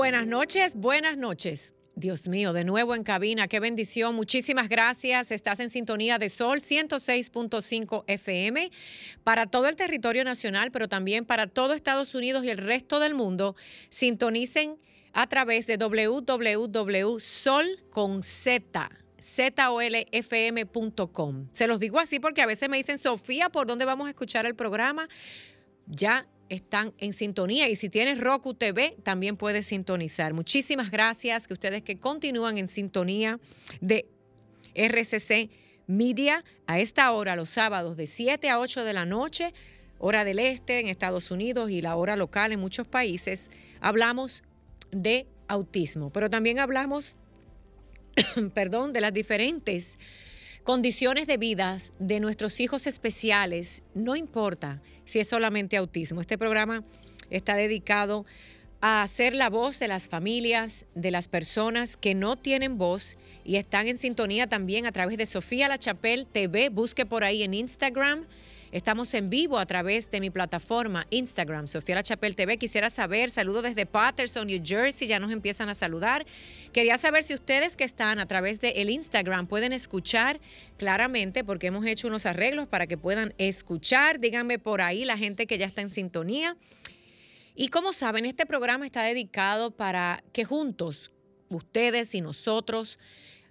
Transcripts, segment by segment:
Buenas noches, buenas noches. Dios mío, de nuevo en cabina, qué bendición. Muchísimas gracias. Estás en sintonía de Sol 106.5 FM para todo el territorio nacional, pero también para todo Estados Unidos y el resto del mundo. Sintonicen a través de www.solconz.com. Se los digo así porque a veces me dicen, Sofía, ¿por dónde vamos a escuchar el programa? Ya están en sintonía y si tienes Roku TV también puedes sintonizar. Muchísimas gracias que ustedes que continúan en sintonía de RCC Media a esta hora los sábados de 7 a 8 de la noche, hora del este en Estados Unidos y la hora local en muchos países. Hablamos de autismo, pero también hablamos perdón, de las diferentes condiciones de vida de nuestros hijos especiales, no importa si es solamente autismo. Este programa está dedicado a ser la voz de las familias, de las personas que no tienen voz y están en sintonía también a través de Sofía La Chapelle TV. Busque por ahí en Instagram. Estamos en vivo a través de mi plataforma Instagram, Sofía La Chapelle TV. Quisiera saber, saludo desde Patterson, New Jersey, ya nos empiezan a saludar. Quería saber si ustedes que están a través del el Instagram pueden escuchar claramente, porque hemos hecho unos arreglos para que puedan escuchar. Díganme por ahí la gente que ya está en sintonía. Y como saben, este programa está dedicado para que juntos, ustedes y nosotros,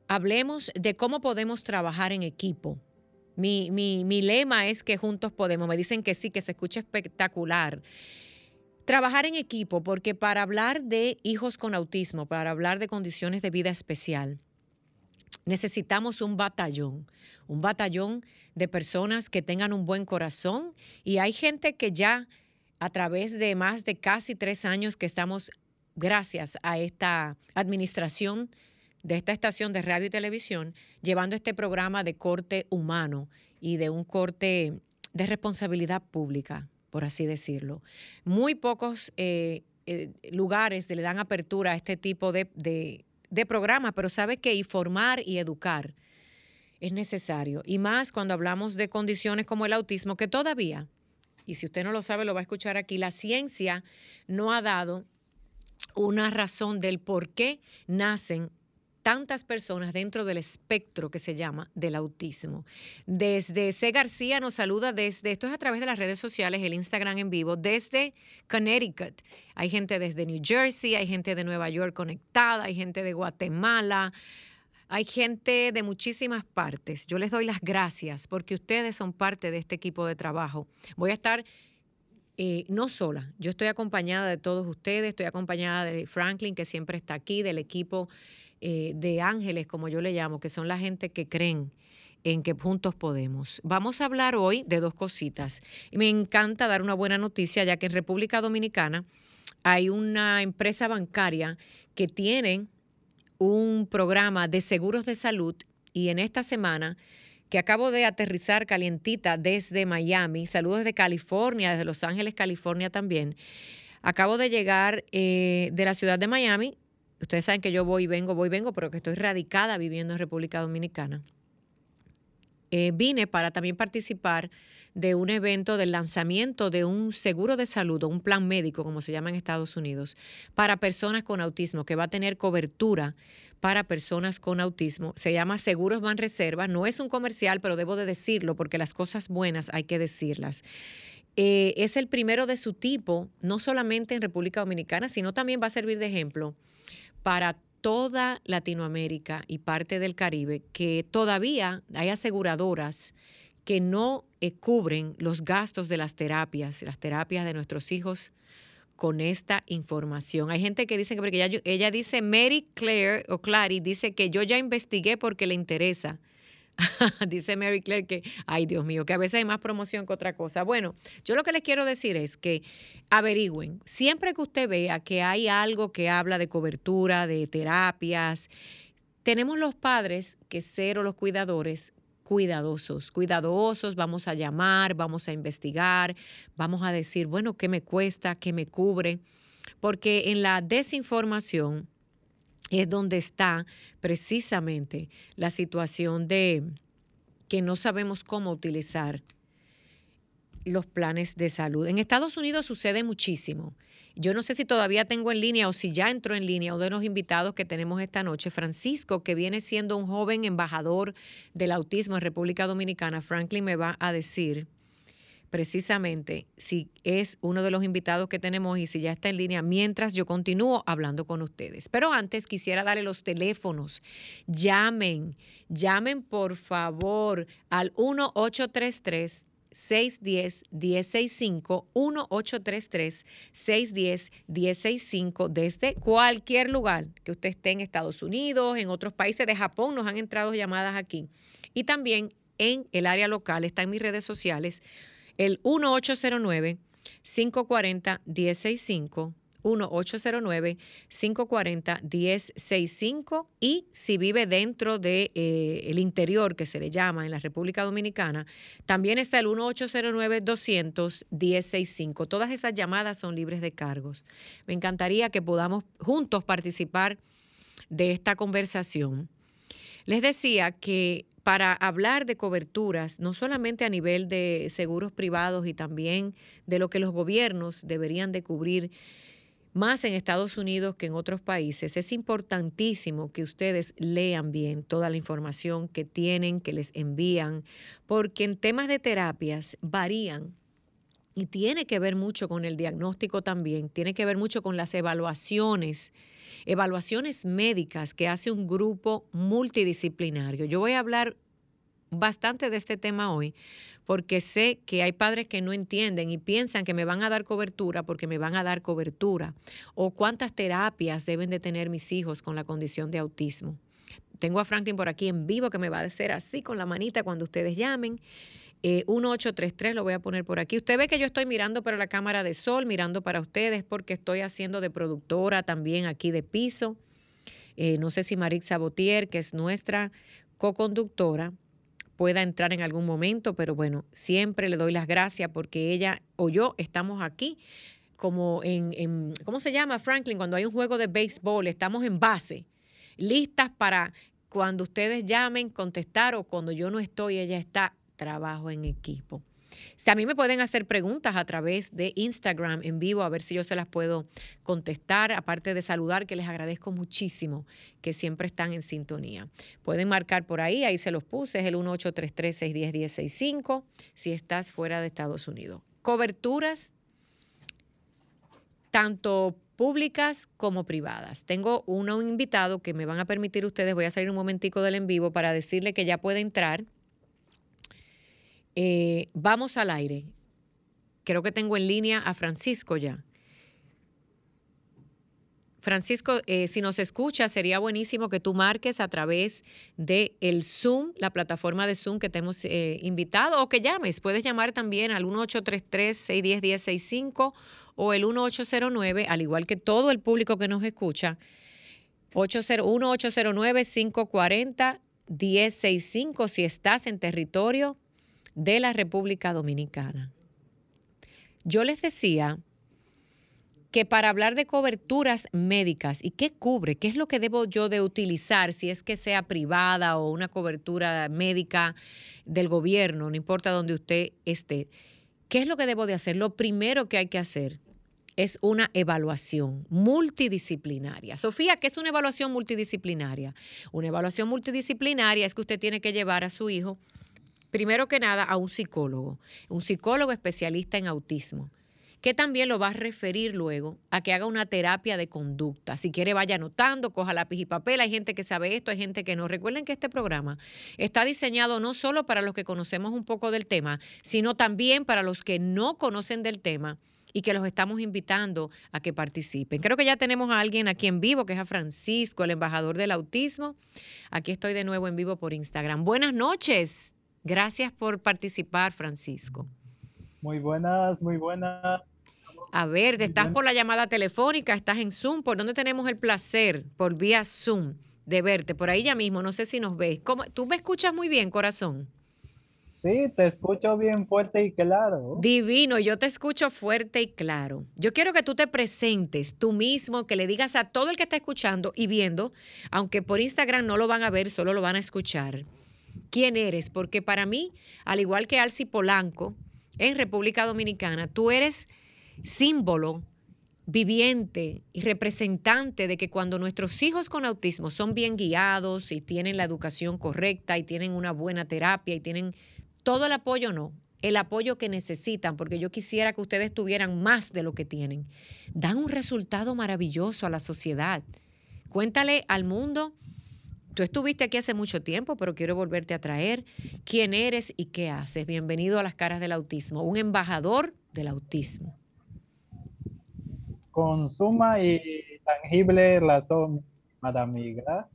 hablemos de cómo podemos trabajar en equipo. Mi, mi, mi lema es que juntos podemos. Me dicen que sí, que se escucha espectacular. Trabajar en equipo, porque para hablar de hijos con autismo, para hablar de condiciones de vida especial, necesitamos un batallón, un batallón de personas que tengan un buen corazón y hay gente que ya a través de más de casi tres años que estamos, gracias a esta administración de esta estación de radio y televisión, llevando este programa de corte humano y de un corte de responsabilidad pública por así decirlo. Muy pocos eh, eh, lugares le dan apertura a este tipo de, de, pero sabe que informar y educar es necesario. Y más cuando hablamos de condiciones como el autismo, que todavía, y si usted no lo sabe, lo va a escuchar aquí, la ciencia no ha dado una razón del por qué nacen tantas personas dentro del espectro que se llama del autismo. Desde C. García nos saluda desde, esto es a través de las redes sociales, el Instagram en vivo, desde Connecticut. Hay gente desde New Jersey, hay gente de Nueva York conectada, hay gente de Guatemala, hay gente de muchísimas partes. Yo les doy las gracias porque ustedes son parte de este equipo de trabajo. Voy a estar eh, no sola, yo estoy acompañada de todos ustedes, estoy acompañada de Franklin, que siempre está aquí, del equipo eh, de ángeles, como yo le llamo, que son la gente que creen en que juntos podemos. Vamos a hablar hoy de dos cositas. Me encanta dar una buena noticia, ya que en República Dominicana hay una empresa bancaria que tiene un programa de seguros de salud y en esta semana que acabo de aterrizar calientita desde Miami, saludos desde California, desde Los Ángeles, California también. Acabo de llegar eh, de la ciudad de Miami Ustedes saben que yo voy y vengo, voy y vengo, pero que estoy radicada viviendo en República Dominicana. Eh, vine para también participar de un evento del lanzamiento de un seguro de salud o un plan médico, como se llama en Estados Unidos, para personas con autismo, que va a tener cobertura para personas con autismo. Se llama Seguros Van Reserva. No es un comercial, pero debo de decirlo porque las cosas buenas hay que decirlas. Eh, es el primero de su tipo, no solamente en República Dominicana, sino también va a servir de ejemplo para toda Latinoamérica y parte del Caribe que todavía hay aseguradoras que no eh, cubren los gastos de las terapias, las terapias de nuestros hijos con esta información. Hay gente que dice que porque ella, ella dice, Mary Claire o Clary dice que yo ya investigué porque le interesa. Dice Mary Claire que, ay Dios mío, que a veces hay más promoción que otra cosa. Bueno, yo lo que les quiero decir es que averigüen, siempre que usted vea que hay algo que habla de cobertura, de terapias, tenemos los padres que ser o los cuidadores cuidadosos, cuidadosos, vamos a llamar, vamos a investigar, vamos a decir, bueno, ¿qué me cuesta? ¿Qué me cubre? Porque en la desinformación es donde está precisamente la situación de que no sabemos cómo utilizar los planes de salud. En Estados Unidos sucede muchísimo. Yo no sé si todavía tengo en línea o si ya entró en línea uno de los invitados que tenemos esta noche, Francisco, que viene siendo un joven embajador del autismo en República Dominicana. Franklin me va a decir precisamente si es uno de los invitados que tenemos y si ya está en línea mientras yo continúo hablando con ustedes. Pero antes quisiera darle los teléfonos. Llamen, llamen por favor al 1833 610-1065, 1-833-610-1065, desde cualquier lugar que usted esté en Estados Unidos, en otros países de Japón, nos han entrado llamadas aquí. Y también en el área local, está en mis redes sociales, el 1-809-540-1065. 1-809-540-1065 y si vive dentro del de, eh, interior, que se le llama en la República Dominicana, también está el 1-809-200-1065. Todas esas llamadas son libres de cargos. Me encantaría que podamos juntos participar de esta conversación. Les decía que para hablar de coberturas, no solamente a nivel de seguros privados y también de lo que los gobiernos deberían de cubrir, más en Estados Unidos que en otros países, es importantísimo que ustedes lean bien toda la información que tienen, que les envían, porque en temas de terapias varían y tiene que ver mucho con el diagnóstico también, tiene que ver mucho con las evaluaciones, evaluaciones médicas que hace un grupo multidisciplinario. Yo voy a hablar bastante de este tema hoy porque sé que hay padres que no entienden y piensan que me van a dar cobertura porque me van a dar cobertura, o cuántas terapias deben de tener mis hijos con la condición de autismo. Tengo a Franklin por aquí en vivo que me va a decir así con la manita cuando ustedes llamen. 1833 eh, lo voy a poner por aquí. Usted ve que yo estoy mirando para la cámara de sol, mirando para ustedes porque estoy haciendo de productora también aquí de piso. Eh, no sé si Marix Sabotier, que es nuestra co-conductora, pueda entrar en algún momento, pero bueno, siempre le doy las gracias porque ella o yo estamos aquí como en, ¿cómo se llama, Franklin? Cuando hay un juego de béisbol, estamos en base, listas para cuando ustedes llamen, contestar o cuando yo no estoy, ella está, trabajo en equipo. Si a mí me pueden hacer preguntas a través de Instagram en vivo, a ver si yo se las puedo contestar, aparte de saludar, que les agradezco muchísimo que siempre están en sintonía. Pueden marcar por ahí, ahí se los puse, es el 1833-610-1065, si estás fuera de Estados Unidos. Coberturas, tanto públicas como privadas. Tengo uno invitado que me van a permitir ustedes, voy a salir un momentico del en vivo para decirle que ya puede entrar eh, vamos al aire. Creo que tengo en línea a Francisco ya. Francisco, eh, si nos escucha, sería buenísimo que tú marques a través de el Zoom, la plataforma de Zoom que te hemos eh, invitado, o que llames. Puedes llamar también al 1833-610-1065 o el 1809, al igual que todo el público que nos escucha, 1809-540-1065 si estás en territorio de la República Dominicana. Yo les decía que para hablar de coberturas médicas y qué cubre, qué es lo que debo yo de utilizar, si es que sea privada o una cobertura médica del gobierno, no importa dónde usted esté, ¿qué es lo que debo de hacer? Lo primero que hay que hacer es una evaluación multidisciplinaria. Sofía, ¿qué es una evaluación multidisciplinaria? Una evaluación multidisciplinaria es que usted tiene que llevar a su hijo primero que nada, a un psicólogo, un psicólogo especialista en autismo, que también lo va a referir luego a que haga una terapia de conducta. Si quiere, vaya anotando, coja lápiz y papel. Hay gente que sabe esto, hay gente que no. Recuerden que este programa está diseñado no solo para los que conocemos un poco del tema, sino también para los que no conocen del tema y que los estamos invitando a que participen. Creo que ya tenemos a alguien aquí en vivo, que es a Francisco, el embajador del autismo. Aquí estoy de nuevo en vivo por Instagram. Buenas noches. Gracias por participar, Francisco. Muy buenas, muy buenas. A ver, estás por la llamada telefónica, estás en Zoom. ¿Por dónde tenemos el placer? Por vía Zoom de verte. Por ahí ya mismo, no sé si nos ves. ¿Cómo? ¿Tú me escuchas muy bien, corazón? Sí, te escucho bien fuerte y claro. Divino, yo te escucho fuerte y claro. Yo quiero que tú te presentes tú mismo, que le digas a todo el que está escuchando y viendo, aunque por Instagram no lo van a ver, solo lo van a escuchar, quién eres, porque para mí, al igual que Alci Polanco, en República Dominicana, tú eres símbolo viviente y representante de que cuando nuestros hijos con autismo son bien guiados y tienen la educación correcta y tienen una buena terapia y tienen todo el apoyo, no, el apoyo que necesitan, porque yo quisiera que ustedes tuvieran más de lo que tienen, dan un resultado maravilloso a la sociedad. Cuéntale al mundo, tú estuviste aquí hace mucho tiempo, pero quiero volverte a traer quién eres y qué haces. Bienvenido a las caras del autismo, un embajador del autismo con suma y tangible razón, amiga.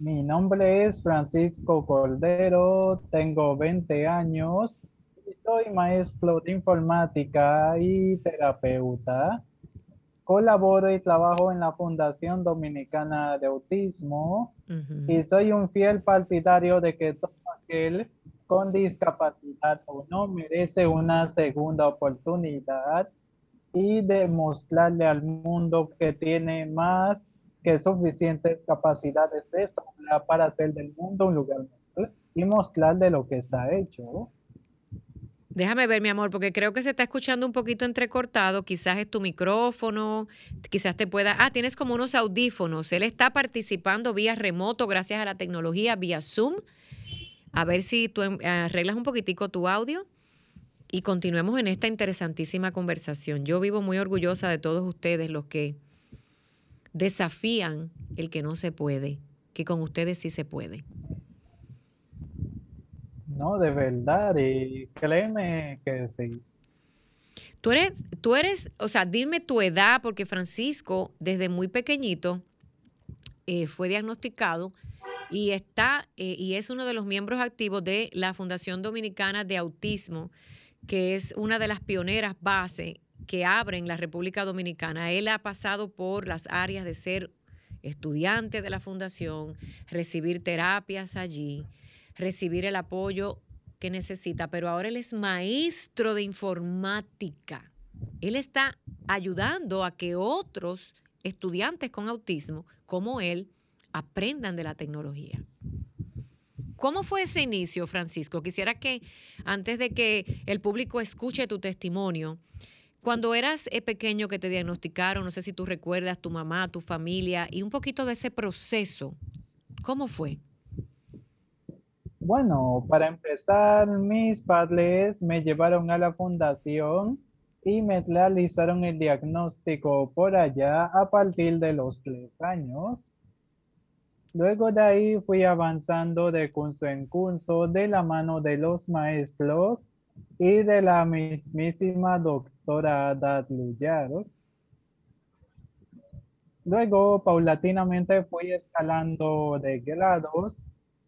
Mi nombre es Francisco Cordero, tengo 20 años soy maestro de informática y terapeuta. Colaboro y trabajo en la Fundación Dominicana de Autismo y soy un fiel partidario de que todo aquel con discapacidad o no merece una segunda oportunidad y demostrarle al mundo que tiene más que suficientes capacidades de sobra para hacer del mundo un lugar mejor y mostrarle lo que está hecho. Déjame ver, mi amor, porque creo que se está escuchando un poquito entrecortado. Quizás es tu micrófono, quizás te pueda. Ah, tienes como unos audífonos. Él está participando vía remoto gracias a la tecnología, vía Zoom. A ver si tú em, arreglas un poquitico tu audio y continuemos en esta interesantísima conversación. Yo vivo muy orgullosa de todos ustedes los que desafían el que no se puede, que con ustedes sí se puede. No, de verdad, y créeme que sí. Tú eres, tú eres, o sea, dime tu edad, porque Francisco, desde muy pequeñito, eh, fue diagnosticado y está, eh, y es uno de los miembros activos de la Fundación Dominicana de Autismo que es una de las pioneras base que abren la República Dominicana. Él ha pasado por las áreas de ser estudiante de la fundación, recibir terapias allí, recibir el apoyo que necesita, pero ahora él es maestro de informática. Él está ayudando a que otros estudiantes con autismo, como él, aprendan de la tecnología. ¿Cómo fue ese inicio, Francisco? Quisiera que antes de que el público escuche tu testimonio, cuando eras eh, pequeño que te diagnosticaron, no sé si tú recuerdas tu mamá, tu familia y un poquito de ese proceso, ¿cómo fue? Bueno, para empezar, mis padres me llevaron a la fundación y me realizaron el diagnóstico por allá a partir de los tres años. Luego de ahí fui avanzando de curso en curso de la mano de los maestros y de la mismísima doctora Ada Luego, paulatinamente fui escalando de grados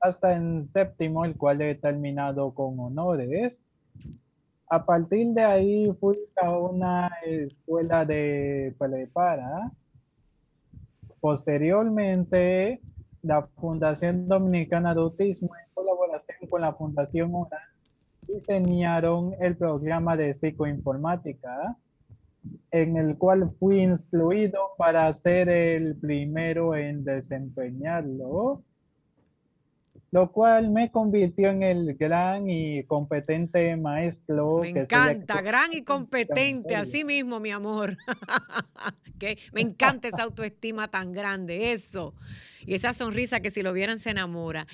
hasta en séptimo, el cual he terminado con honores. A partir de ahí fui a una escuela de prepara. Posteriormente, la Fundación Dominicana de Autismo, en colaboración con la Fundación Orange, diseñaron el programa de psicoinformática, en el cual fui instruido para ser el primero en desempeñarlo, lo cual me convirtió en el gran y competente maestro. Me encanta, gran y competente, así mismo, mi amor. que me encanta esa autoestima tan grande, eso y esa sonrisa que si lo vieran se enamora.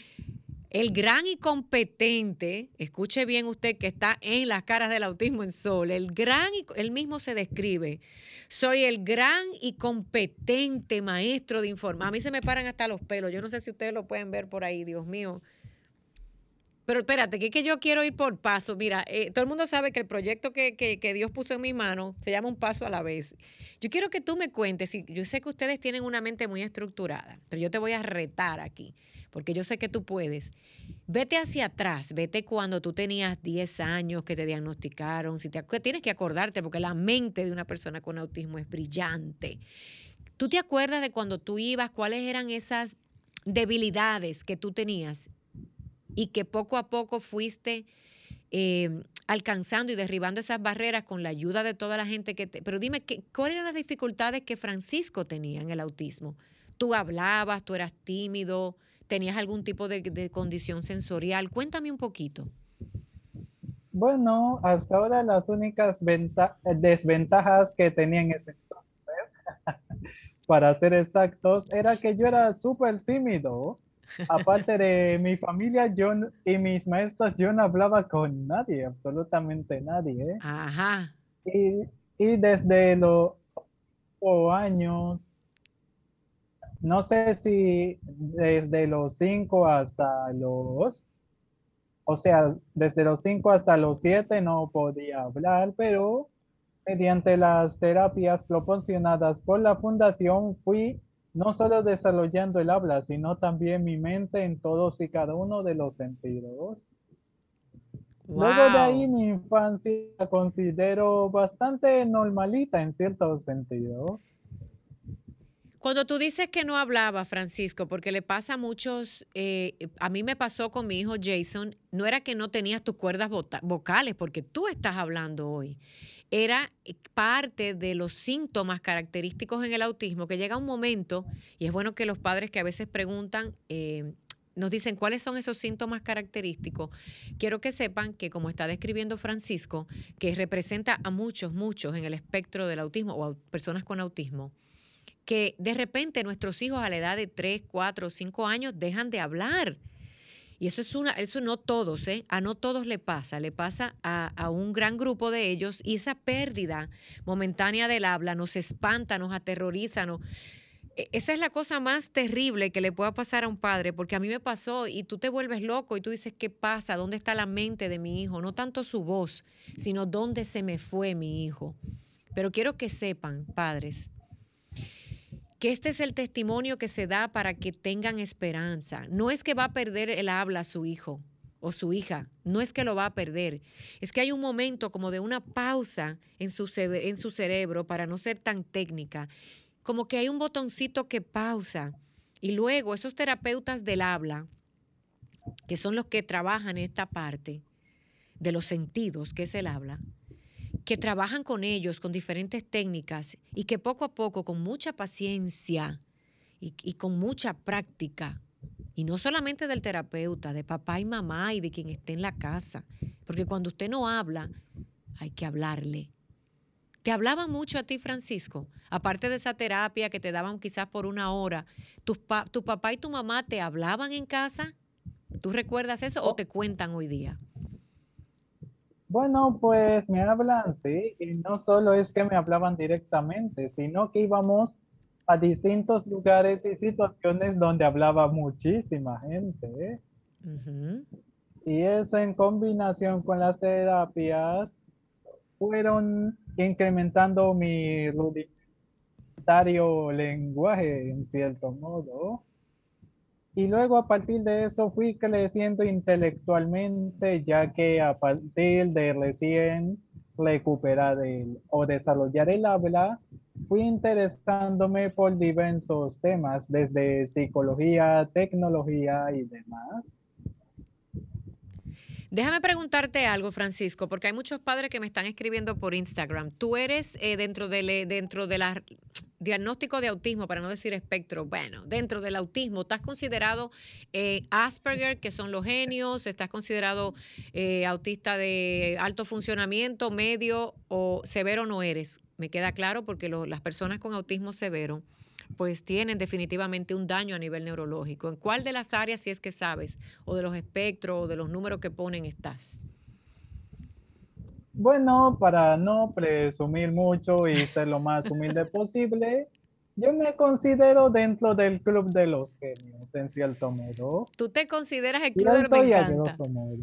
El gran y competente, escuche bien usted que está en las caras del autismo en sol, el gran y él mismo se describe. Soy el gran y competente maestro de informar. A mí se me paran hasta los pelos. Yo no sé si ustedes lo pueden ver por ahí, Dios mío. Pero espérate, que es que yo quiero ir por paso. Mira, eh, todo el mundo sabe que el proyecto que, que, que, Dios puso en mi mano se llama Un Paso a la Vez. Yo quiero que tú me cuentes, yo sé que ustedes tienen una mente muy estructurada, pero yo te voy a retar aquí, porque yo sé que tú puedes. Vete hacia atrás, vete cuando tú tenías 10 años que te diagnosticaron, si te, tienes que acordarte, porque la mente de una persona con autismo es brillante. ¿Tú te acuerdas de cuando tú ibas, cuáles eran esas debilidades que tú tenías y que poco a poco fuiste eh, alcanzando y derribando esas barreras con la ayuda de toda la gente que te... Pero dime, ¿qué, ¿cuáles eran las dificultades que Francisco tenía en el autismo? ¿Tú hablabas, tú eras tímido, tenías algún tipo de, condición sensorial? Cuéntame un poquito. Bueno, hasta ahora las únicas desventajas que tenía en ese entonces, para ser exactos, era que yo era súper tímido aparte de mi familia yo y mis maestros, yo no hablaba con nadie, absolutamente nadie. Ajá. Y, y desde los años, no sé si desde los cinco hasta los, o sea, desde los cinco hasta los siete no podía hablar, pero mediante las terapias proporcionadas por la fundación fui no solo desarrollando el habla, sino también mi mente en todos y cada uno de los sentidos. Luego de ahí mi infancia la considero bastante normalita en cierto sentido. Cuando tú dices que no hablaba, Francisco, porque le pasa a muchos, eh, a mí me pasó con mi hijo Jason, no era que no tenías tus cuerdas vocales, porque tú estás hablando hoy. Era eh, parte de los síntomas característicos en el autismo, que llega un momento, y es bueno que los padres que a veces preguntan, eh, nos dicen cuáles son esos síntomas característicos, quiero que sepan que como está describiendo Francisco, que representa a muchos, muchos en el espectro del autismo o a personas con autismo, que de repente nuestros hijos a la edad de 3, 4, 5 años dejan de hablar y eso es una, eso no todos, ¿eh? A no todos le pasa, le pasa a, un gran grupo de ellos y esa pérdida momentánea del habla nos espanta, nos aterroriza, e, esa es la cosa más terrible que le pueda pasar a un padre, porque a mí me pasó y tú te vuelves loco y tú dices, ¿qué pasa? ¿Dónde está la mente de mi hijo? No tanto su voz, sino dónde se me fue mi hijo. Pero quiero que sepan, padres, que este es el testimonio que se da para que tengan esperanza. No es que va a perder el habla su hijo o su hija, no es que lo va a perder, es que hay un momento como de una pausa en su, en su cerebro para no ser tan técnica, como que hay un botoncito que pausa y luego esos terapeutas del habla, que son los que trabajan esta parte de los sentidos, que es el habla, que trabajan con ellos con diferentes técnicas y que poco a poco, con mucha paciencia y, con mucha práctica, y no solamente del terapeuta, de papá y mamá y de quien esté en la casa, porque cuando usted no habla, hay que hablarle. ¿Te hablaban mucho a ti, Francisco? Aparte de esa terapia que te daban quizás por una hora, ¿tu, tu papá y tu mamá te hablaban en casa? ¿Tú recuerdas eso o te cuentan hoy día? Bueno, pues me hablan, sí, y no solo es que me hablaban directamente, sino que íbamos a distintos lugares y situaciones donde hablaba muchísima gente. Y eso en combinación con las terapias fueron incrementando mi rudimentario lenguaje en cierto modo. Y luego a partir de eso fui creciendo intelectualmente, ya que a partir de recién recuperar el, o desarrollar el habla, fui interesándome por diversos temas, desde psicología, tecnología y demás. Déjame preguntarte algo, Francisco, porque hay muchos padres que me están escribiendo por Instagram. Tú eres eh, dentro, de, dentro de la diagnóstico de autismo, para no decir espectro, bueno, dentro del autismo, ¿estás considerado eh, Asperger, que son los genios? ¿Estás considerado eh, autista de alto funcionamiento, medio o severo no eres? Me queda claro porque las personas con autismo severo pues tienen definitivamente un daño a nivel neurológico. ¿En cuál de las áreas, si es que sabes, o de los espectros o de los números que ponen, estás? Bueno, para no presumir mucho y ser lo más humilde posible, Yo me considero dentro del club de los genios, en cierto modo. Tú te consideras el club de los. Modo.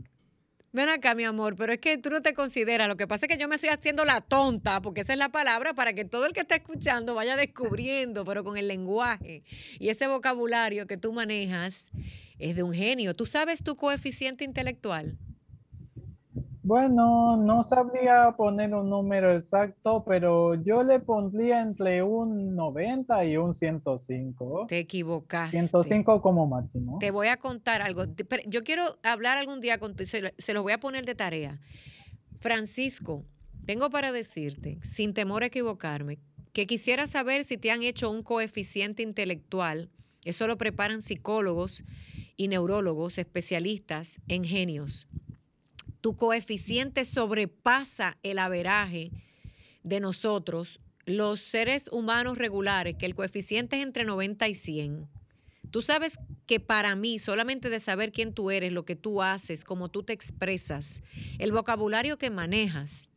Ven acá, mi amor, pero es que tú no te consideras. Lo que pasa es que yo me estoy haciendo la tonta, porque esa es la palabra para que todo el que está escuchando vaya descubriendo, pero con el lenguaje y ese vocabulario que tú manejas es de un genio. ¿Tú sabes tu coeficiente intelectual? Bueno, no sabría poner un número exacto, pero yo le pondría entre un 90 y un 105. Te equivocaste. 105 como máximo. Te voy a contar algo. Yo quiero hablar algún día con se, se los voy a poner de tarea. Francisco, tengo para decirte, sin temor a equivocarme, que quisiera saber si te han hecho un coeficiente intelectual. Eso lo preparan psicólogos y neurólogos especialistas en genios tu coeficiente sobrepasa el averaje de nosotros, los seres humanos regulares, que el coeficiente es entre 90 y 100. Tú sabes que para mí, solamente de saber quién tú eres, lo que tú haces, cómo tú te expresas, el vocabulario que manejas,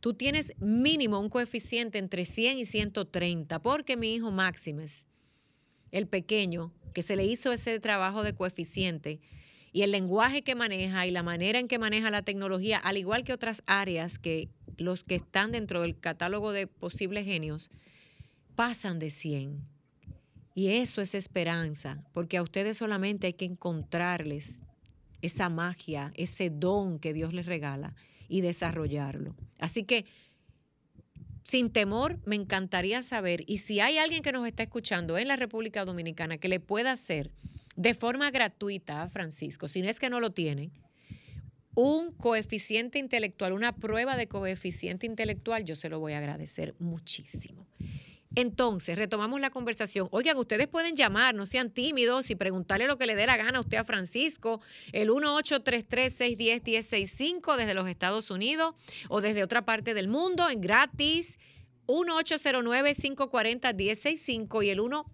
tú tienes mínimo un coeficiente entre 100 y 130, porque mi hijo Máximes, el pequeño, que se le hizo ese trabajo de coeficiente, y el lenguaje que maneja y la manera en que maneja la tecnología, al igual que otras áreas que los que están dentro del catálogo de posibles genios, pasan de 100. Y eso es esperanza, porque a ustedes solamente hay que encontrarles esa magia, ese don que Dios les regala y desarrollarlo. Así que, sin temor, me encantaría saber, y si hay alguien que nos está escuchando en la República Dominicana que le pueda hacer de forma gratuita, Francisco, si no es que no lo tienen, un coeficiente intelectual, una prueba de coeficiente intelectual, yo se lo voy a agradecer muchísimo. Entonces, retomamos la conversación. Oigan, ustedes pueden llamar, no sean tímidos y preguntarle lo que le dé la gana a usted a Francisco, el 1833-610-1065 desde los Estados Unidos o desde otra parte del mundo, en gratis, 1809-540-1065 y el 1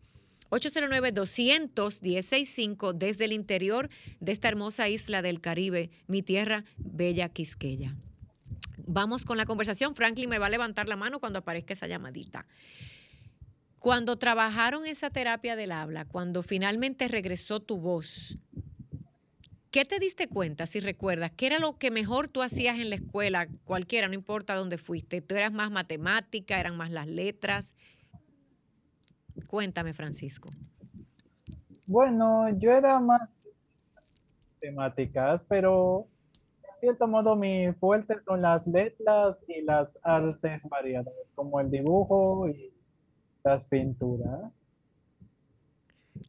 809-200-1065 desde el interior de esta hermosa isla del Caribe, mi tierra bella Quisqueya. Vamos con la conversación. Franklin me va a levantar la mano cuando aparezca esa llamadita. Cuando trabajaron esa terapia del habla, cuando finalmente regresó tu voz, ¿qué te diste cuenta, si recuerdas? ¿Qué era lo que mejor tú hacías en la escuela, cualquiera, no importa dónde fuiste? ¿Tú eras más matemática, eran más las letras? Cuéntame, Francisco. Bueno, yo era más temáticas, pero en cierto modo mi fuerte son las letras y las artes variadas, como el dibujo y las pinturas.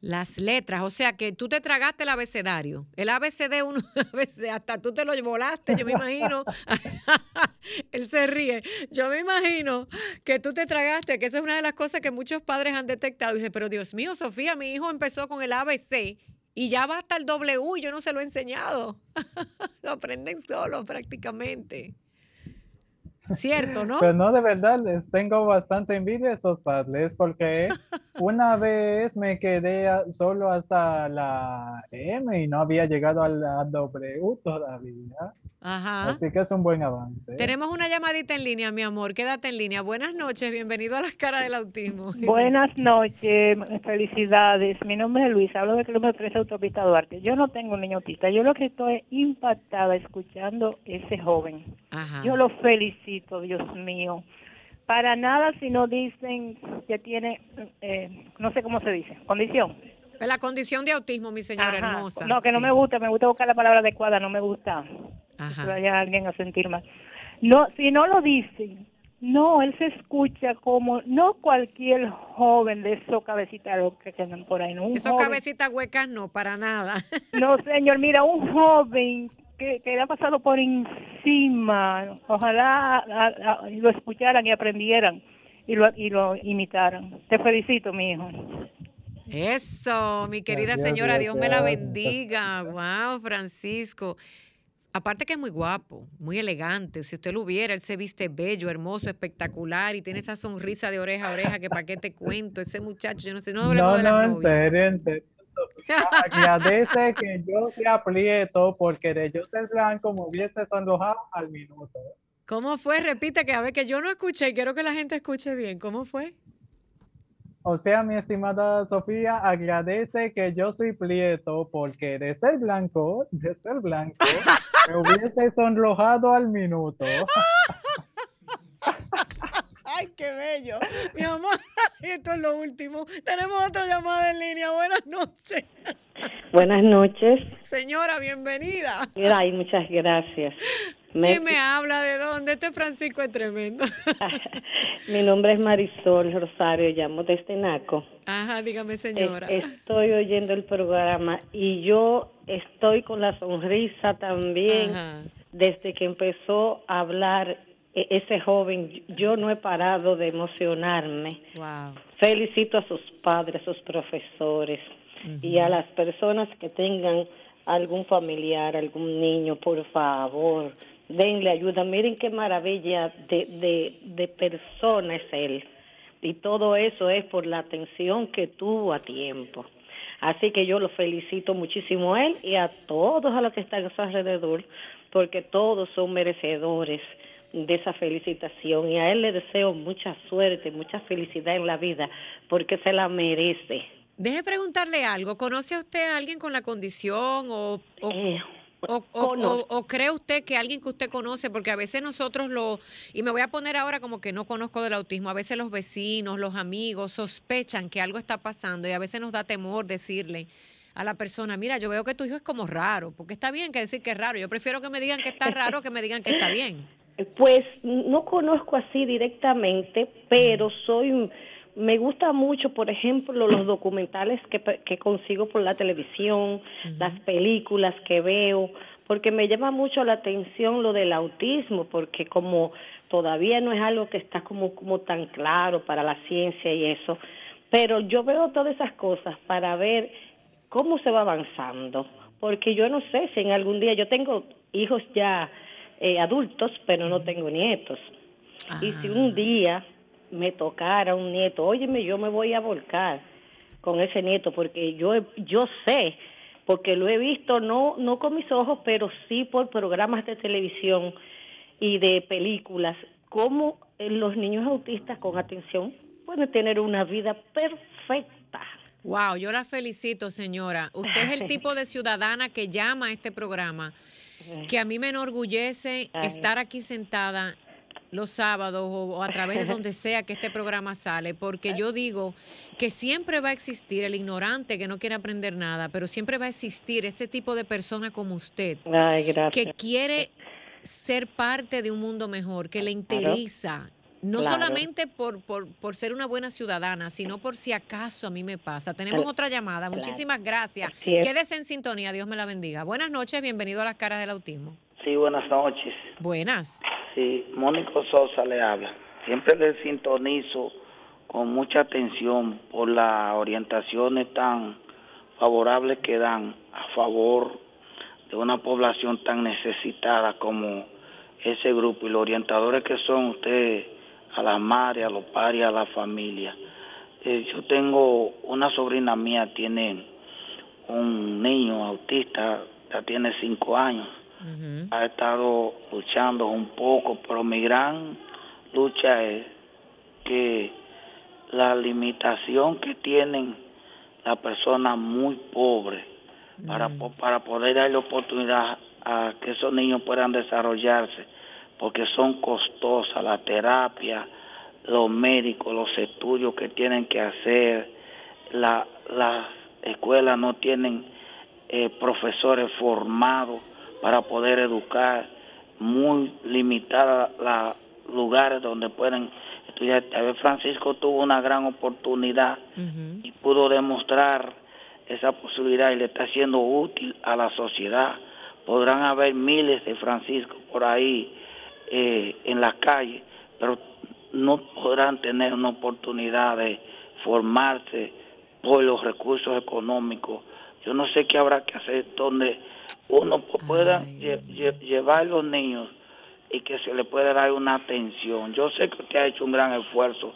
Las letras, o sea que tú te tragaste el abecedario. El ABCD, uno, hasta tú te lo volaste, yo me imagino. Él se ríe. Yo me imagino que tú te tragaste, que esa es una de las cosas que muchos padres han detectado. Dice, pero Dios mío, Sofía, mi hijo empezó con el ABC y ya va hasta el W yo no se lo he enseñado. lo aprenden solos prácticamente. Cierto, ¿no? Pero no, de verdad, les tengo bastante envidia a esos padres porque una vez me quedé solo hasta la M y no había llegado a la W todavía. Ajá. Así que es un buen avance. Tenemos una llamadita en línea, mi amor. Quédate en línea. Buenas noches, bienvenido a las caras del autismo. Buenas noches, felicidades. Mi nombre es Luis, hablo de kilómetro 13 Autopista Duarte. Yo no tengo un niño autista, yo lo que estoy impactada escuchando ese joven. Ajá. Yo lo felicito, Dios mío. Para nada si no dicen que tiene, eh, no sé cómo se dice, condición. La condición de autismo, mi señora hermosa. No, que no me gusta, me gusta buscar la palabra adecuada, no me gusta Ajá. que vaya alguien a sentir mal. No, si no lo dicen, no, él se escucha como, no cualquier joven de esos cabecitas que quedan por ahí. No, esos cabecitas huecas no, para nada. no, señor, mira, un joven que, que le ha pasado por encima, ojalá lo escucharan y aprendieran y lo, y lo imitaran. Te felicito, mi hijo. Eso, mi querida señora, Dios me la bendiga. Wow, Francisco. Aparte que es muy guapo, muy elegante. Si usted lo hubiera, él se viste bello, hermoso, espectacular y tiene esa sonrisa de oreja a oreja que para qué te cuento. Ese muchacho, yo no sé, no hablemos no, no, en serio, en serio. Agradece que yo te aprieto porque de yo ser blanco me hubiese sonrojado al minuto. ¿Cómo fue? Repite que a ver que yo no escuché y quiero que la gente escuche bien. ¿Cómo fue? O sea, mi estimada Sofía, agradece que yo soy prieto porque de ser blanco, de ser blanco, me hubiese sonrojado al minuto. Ay, qué bello. Mi amor, esto es lo último. Tenemos otra llamada en línea. Buenas noches. Buenas noches. Señora, bienvenida. Ay, muchas gracias. ¿Quién me habla? ¿De dónde? Este Francisco es tremendo. Mi nombre es Marisol Rosario, llamo desde Naco. Ajá, dígame señora. Estoy oyendo el programa y yo estoy con la sonrisa también desde que empezó a hablar e-, ese joven. Yo no he parado de emocionarme. Wow. Felicito a sus padres, a sus profesores y a las personas que tengan algún familiar, algún niño, por favor, denle ayuda. Miren qué maravilla de, de, de persona es él. Y todo eso es por la atención que tuvo a tiempo. Así que yo lo felicito muchísimo a él y a todos a los que están a su alrededor, porque todos son merecedores de esa felicitación. Y a él le deseo mucha suerte, mucha felicidad en la vida, porque se la merece. Deje preguntarle algo. ¿Conoce a usted a alguien con la condición o, o, eh, o, cree usted que alguien que usted conoce, porque a veces nosotros lo, y me voy a poner ahora como que no conozco del autismo, a veces los vecinos, los amigos sospechan que algo está pasando y a veces nos da temor decirle a la persona, mira, yo veo que tu hijo es como raro, porque está bien que decir que es raro, yo prefiero que me digan que está raro que me digan que está bien. Pues no conozco así directamente, pero soy me gusta mucho, por ejemplo, los documentales que, que consigo por la televisión, las películas que veo, porque me llama mucho la atención lo del autismo, porque como todavía no es algo que está como, como tan claro para la ciencia y eso, pero yo veo todas esas cosas para ver cómo se va avanzando, porque yo no sé si en algún día, yo tengo hijos ya eh, adultos, pero no tengo nietos, y si un día me tocara un nieto, óyeme, yo me voy a volcar con ese nieto porque yo yo sé, porque lo he visto no no con mis ojos, pero sí por programas de televisión y de películas, cómo los niños autistas con atención pueden tener una vida perfecta. Wow, yo la felicito, señora. Usted es el tipo de ciudadana que llama a este programa, que a mí me enorgullece estar aquí sentada los sábados o, a través de donde sea que este programa sale, porque yo digo que siempre va a existir el ignorante que no quiere aprender nada, pero siempre va a existir ese tipo de persona como usted, que quiere ser parte de un mundo mejor, que le interesa, no solamente por, por, por, ser una buena ciudadana, sino por si acaso a mí me pasa. Tenemos otra llamada. Muchísimas gracias. Quédese en sintonía. Dios me la bendiga. Buenas noches. Bienvenido a las caras del autismo. Sí, buenas noches. Buenas. Sí, Mónico Sosa le habla. Siempre le sintonizo con mucha atención por las orientaciones tan favorables que dan a favor de una población tan necesitada como ese grupo y los orientadores que son ustedes a las madres, a los padres, a la familia. Eh, yo tengo una sobrina mía, tiene un niño autista, ya tiene cinco años ha estado luchando un poco, pero mi gran lucha es que la limitación que tienen las personas muy pobres para, para poder darle oportunidad a que esos niños puedan desarrollarse, porque son costosas la terapia, los médicos, los estudios que tienen que hacer, la, las escuelas no tienen eh, profesores formados para poder educar, muy limitada los lugares donde pueden estudiar. Tal vez Francisco tuvo una gran oportunidad y pudo demostrar esa posibilidad y le está siendo útil a la sociedad. Podrán haber miles de Francisco por ahí eh, en las calles, pero no podrán tener una oportunidad de formarse por los recursos económicos. Yo no sé qué habrá que hacer donde uno pueda llevar los niños y que se le pueda dar una atención. Yo sé que usted ha hecho un gran esfuerzo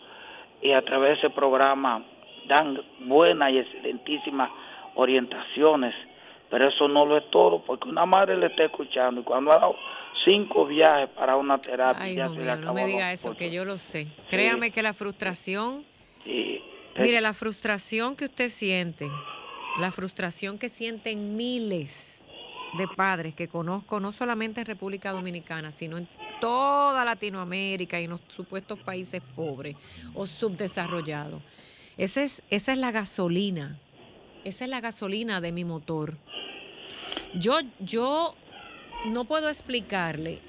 y a través de ese programa dan buenas y excelentísimas orientaciones, pero eso no lo es todo, porque una madre le está escuchando y cuando ha dado cinco viajes para una terapia, ya se le no me diga eso, que yo lo sé. Créame que la frustración Mire, la frustración que usted siente, la frustración que sienten miles de padres que conozco, no solamente en República Dominicana, sino en toda Latinoamérica y en los supuestos países pobres o subdesarrollados. Esa es, esa es la gasolina, esa es la gasolina de mi motor. Yo, yo no puedo explicarle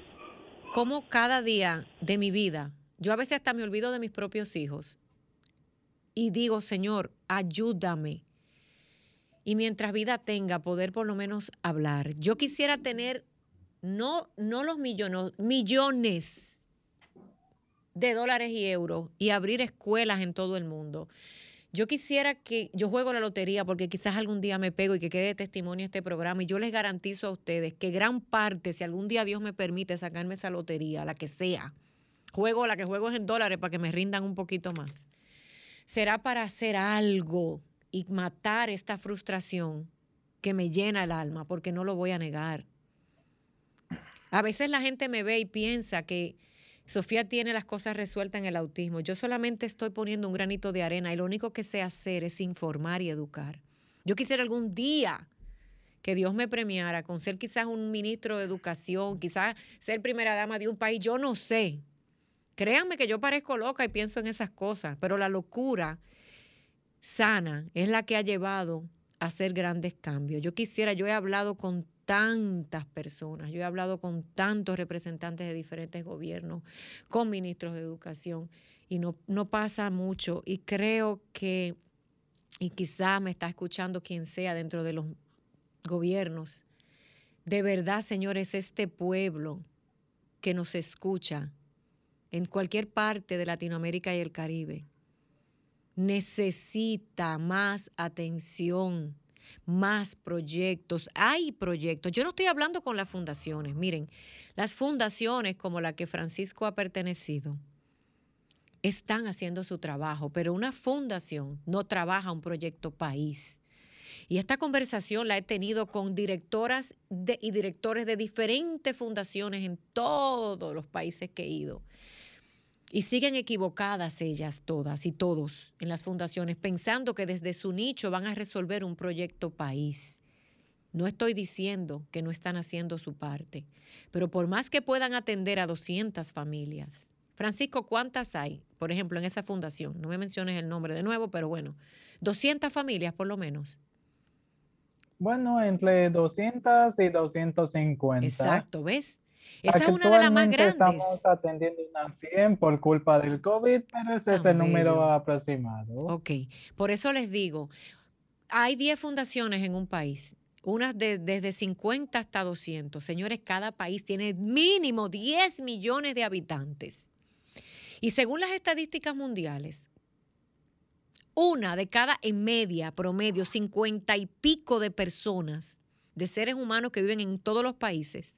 cómo cada día de mi vida, yo a veces hasta me olvido de mis propios hijos y digo, Señor, ayúdame. Y mientras vida tenga, poder por lo menos hablar. Yo quisiera tener, no, no los millones, millones de dólares y euros y abrir escuelas en todo el mundo. Yo quisiera que yo juego la lotería porque quizás algún día me pego y que quede testimonio este programa y yo les garantizo a ustedes que gran parte, si algún día Dios me permite sacarme esa lotería, la que sea, juego, la que juego es en dólares para que me rindan un poquito más será para hacer algo y matar esta frustración que me llena el alma, porque no lo voy a negar. A veces la gente me ve y piensa que Sofía tiene las cosas resueltas en el autismo. Yo solamente estoy poniendo un granito de arena y lo único que sé hacer es informar y educar. Yo quisiera algún día que Dios me premiara con ser quizás un ministro de educación, quizás ser primera dama de un país, yo no sé, Créanme que yo parezco loca y pienso en esas cosas, pero la locura sana es la que ha llevado a hacer grandes cambios. Yo quisiera, yo he hablado con tantas personas, yo he hablado con tantos representantes de diferentes gobiernos, con ministros de educación, y no, no pasa mucho. Y creo que, y quizá me está escuchando quien sea dentro de los gobiernos, de verdad, señores, este pueblo que nos escucha, en cualquier parte de Latinoamérica y el Caribe, necesita más atención, más proyectos. Hay proyectos. Yo no estoy hablando con las fundaciones. Miren, las fundaciones como la que Francisco ha pertenecido están haciendo su trabajo, pero una fundación no trabaja un proyecto país. Y esta conversación la he tenido con directoras y directores de diferentes fundaciones en todos los países que he ido. Y siguen equivocadas ellas todas y todos en las fundaciones, pensando que desde su nicho van a resolver un proyecto país. No estoy diciendo que no están haciendo su parte, pero por más que puedan atender a 200 familias, Francisco, ¿cuántas hay? Por ejemplo, en esa fundación, no me menciones el nombre de nuevo, pero bueno, 200 familias por lo menos. Bueno, entre 200 y 250. Exacto, ¿ves? Esa es una de las más grandes. Estamos atendiendo una 100 por culpa del COVID, pero ese es el número aproximado. Ok, por eso les digo, hay 10 fundaciones en un país, unas de, desde 50 hasta 200. Señores, cada país tiene mínimo 10 millones de habitantes. Y según las estadísticas mundiales, una de cada en media, promedio, 50 y pico de personas, de seres humanos que viven en todos los países,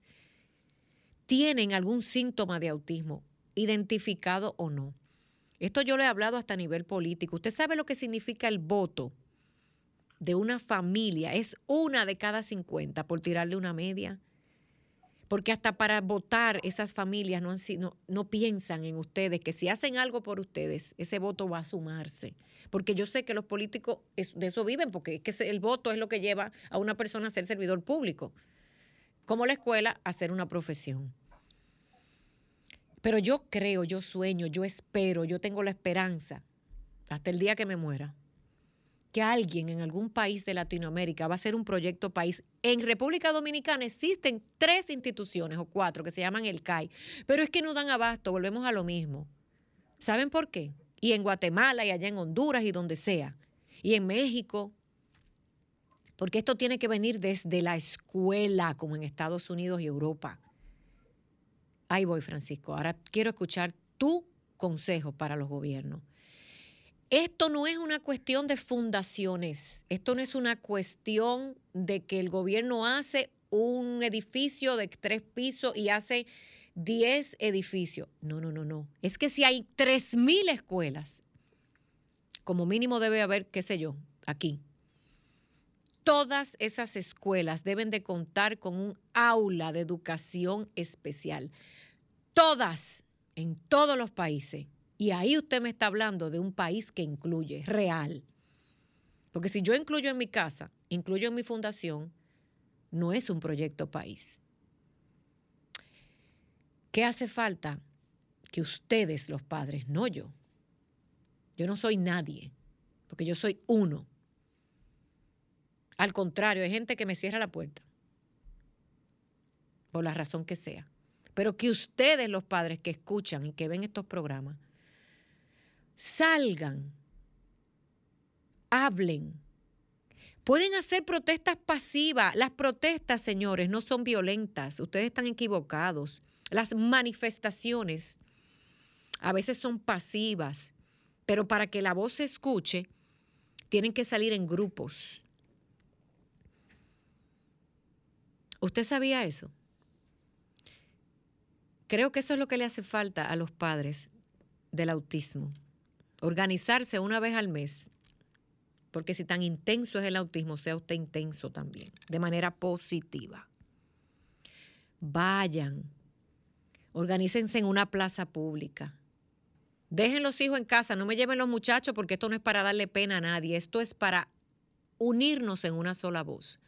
tienen algún síntoma de autismo, identificado o no. Esto yo lo he hablado hasta a nivel político. Usted sabe lo que significa el voto de una familia. Es una de cada 50, por tirarle una media. Porque hasta para votar esas familias no, no, no piensan en ustedes, que si hacen algo por ustedes, ese voto va a sumarse. Porque yo sé que los políticos de eso viven, porque es que el voto es lo que lleva a una persona a ser servidor público como la escuela, hacer una profesión. Pero yo creo, yo sueño, yo espero, yo tengo la esperanza, hasta el día que me muera, que alguien en algún país de Latinoamérica va a hacer un proyecto país. En República Dominicana existen tres instituciones o cuatro que se llaman el CAI, pero es que no dan abasto, volvemos a lo mismo. ¿Saben por qué? Y en Guatemala y allá en Honduras y donde sea. Y en México porque esto tiene que venir desde la escuela, como en Estados Unidos y Europa. Ahí voy, Francisco. Ahora quiero escuchar tu consejo para los gobiernos. Esto no es una cuestión de fundaciones, esto no es una cuestión de que el gobierno hace un edificio de tres pisos y hace diez edificios. No, no, no, no. Es que si hay tres mil escuelas, como mínimo debe haber, qué sé yo, aquí, Todas esas escuelas deben de contar con un aula de educación especial. Todas, en todos los países, Y ahí usted me está hablando de un país que incluye, real. Porque si yo incluyo en mi casa, incluyo en mi fundación, no es un proyecto país. ¿Qué hace falta? Que ustedes, los padres, no yo. Yo no soy nadie, porque yo soy uno. Al contrario, hay gente que me cierra la puerta, por la razón que sea. Pero que ustedes, los padres que escuchan y que ven estos programas, salgan, hablen. Pueden hacer protestas pasivas. Las protestas, señores, no son violentas. Ustedes están equivocados. Las manifestaciones a veces son pasivas, pero para que la voz se escuche, tienen que salir en grupos. ¿Usted sabía eso? Creo que eso es lo que le hace falta a los padres del autismo. Organizarse una vez al mes. Porque si tan intenso es el autismo, sea usted intenso también, de manera positiva. Vayan, organícense en una plaza pública. Dejen los hijos en casa, no me lleven los muchachos porque esto no es para darle pena a nadie, esto es para unirnos en una sola voz.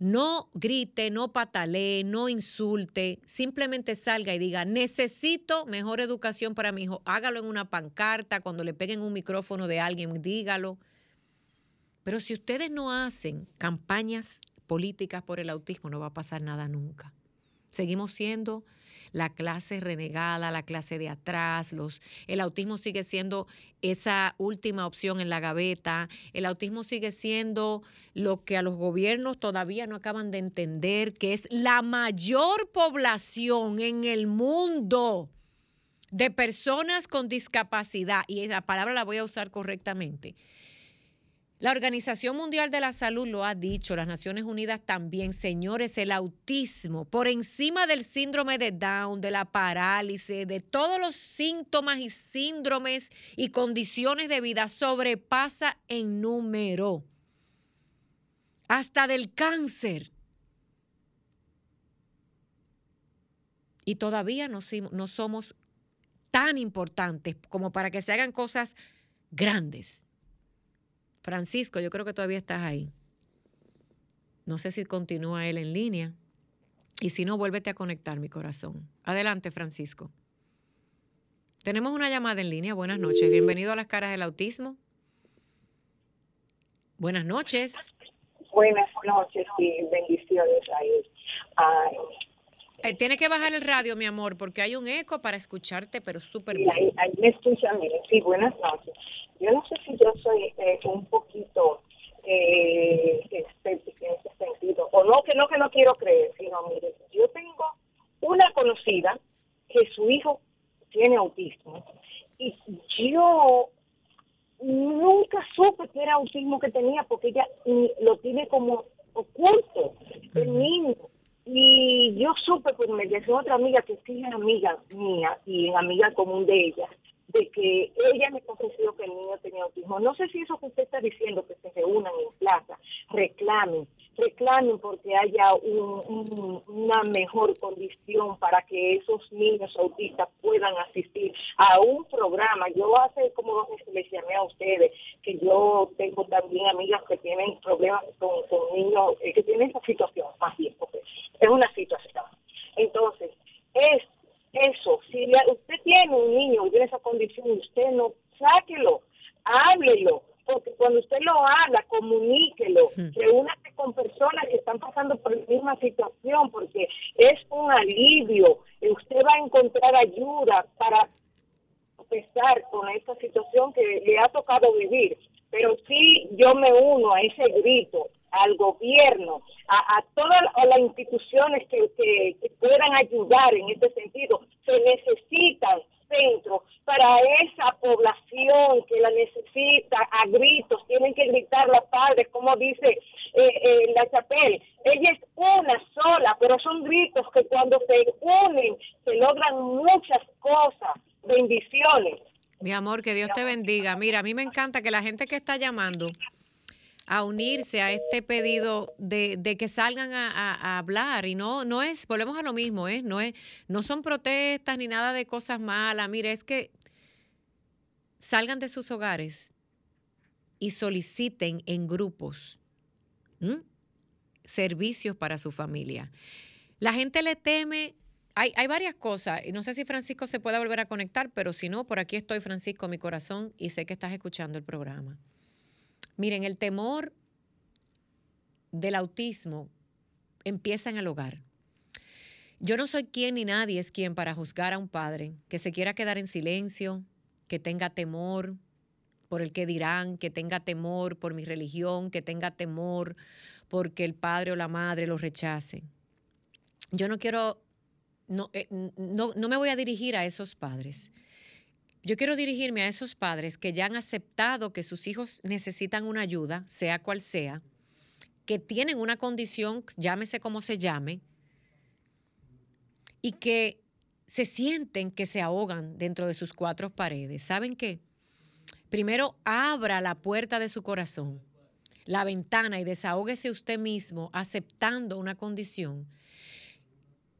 No grite, no patalee, no insulte, simplemente salga y diga, necesito mejor educación para mi hijo. Hágalo en una pancarta, cuando le peguen un micrófono de alguien, dígalo. Pero si ustedes no hacen campañas políticas por el autismo, no va a pasar nada nunca. Seguimos siendo la clase renegada, la clase de atrás, los, el autismo sigue siendo esa última opción en la gaveta, el autismo sigue siendo lo que a los gobiernos todavía no acaban de entender, que es la mayor población en el mundo de personas con discapacidad, y la palabra la voy a usar correctamente, la Organización Mundial de la Salud lo ha dicho, las Naciones Unidas también, señores, el autismo, por encima del síndrome de Down, de la parálisis, de todos los síntomas y síndromes y condiciones de vida, sobrepasa en número, hasta del cáncer. Y todavía no, somos tan importantes como para que se hagan cosas grandes. Francisco, yo creo que todavía estás ahí. No sé si continúa él en línea. Y si no, vuélvete a conectar mi corazón. Adelante, Francisco. Tenemos una llamada en línea. Buenas noches. Bienvenido a las caras del autismo. Buenas noches. Buenas noches y bendiciones a eh, tiene que bajar el radio, mi amor, porque hay un eco para escucharte, pero súper bien. Ahí, ahí, me escuchan, Sí, buenas noches. Yo no sé si yo soy eh, un poquito eh, escéptica en ese sentido, o no que no que no quiero creer, sino mire, yo tengo una conocida que su hijo tiene autismo y yo nunca supe que era autismo que tenía porque ella lo tiene como oculto, el niño. Y yo supe, pues me decía otra amiga que sí es amiga mía y amiga común de ella, de que ella me confesó que el niño tenía autismo. No sé si eso que usted está diciendo, que se reúnan en plaza, reclamen, reclamen porque haya una mejor condición para que esos niños autistas puedan asistir a un programa. Yo hace como dos meses les llamé a ustedes que yo tengo también amigas que tienen problemas con, niños, eh, que tienen esa situación, más bien, porque es una situación. Entonces, es eso, si usted tiene un niño y tiene esa condición, usted no, sáquelo, háblelo, porque cuando usted lo habla, comuníquelo, reúnase con personas que están pasando por la misma situación, porque es un alivio, y usted va a encontrar ayuda para empezar con esta situación que le ha tocado vivir. Pero sí, yo me uno a ese grito, al gobierno, a, todas las instituciones que, puedan ayudar en este sentido. Se necesitan centros para esa población que la necesita a gritos, tienen que gritar los padres, como dice eh, eh, la chapel. Ella es una sola, pero son gritos que cuando se unen se logran muchas cosas. Bendiciones. Mi amor, que Dios te bendiga. Mira, a mí me encanta que la gente que está llamando a unirse a este pedido de, de que salgan a, hablar y no no es volvemos a lo mismo ¿eh? no es no son protestas ni nada de cosas malas mire es que salgan de sus hogares y soliciten en grupos servicios para su familia. La gente le teme, hay, hay, varias cosas, y no sé si Francisco se puede volver a conectar, pero si no, por aquí estoy, Francisco, mi corazón, y sé que estás escuchando el programa. Miren, el temor del autismo empieza en el hogar. Yo no soy quien ni nadie es quien para juzgar a un padre que se quiera quedar en silencio, que tenga temor por el que dirán, que tenga temor por mi religión, que tenga temor porque el padre o la madre lo rechacen. Yo no quiero, no, eh, no, no me voy a dirigir a esos padres. Yo quiero dirigirme a esos padres que ya han aceptado que sus hijos necesitan una ayuda, sea cual sea, que tienen una condición, llámese como se llame, y que se sienten que se ahogan dentro de sus cuatro paredes. ¿Saben qué? Primero abra la puerta de su corazón, la ventana y desahógese usted mismo aceptando una condición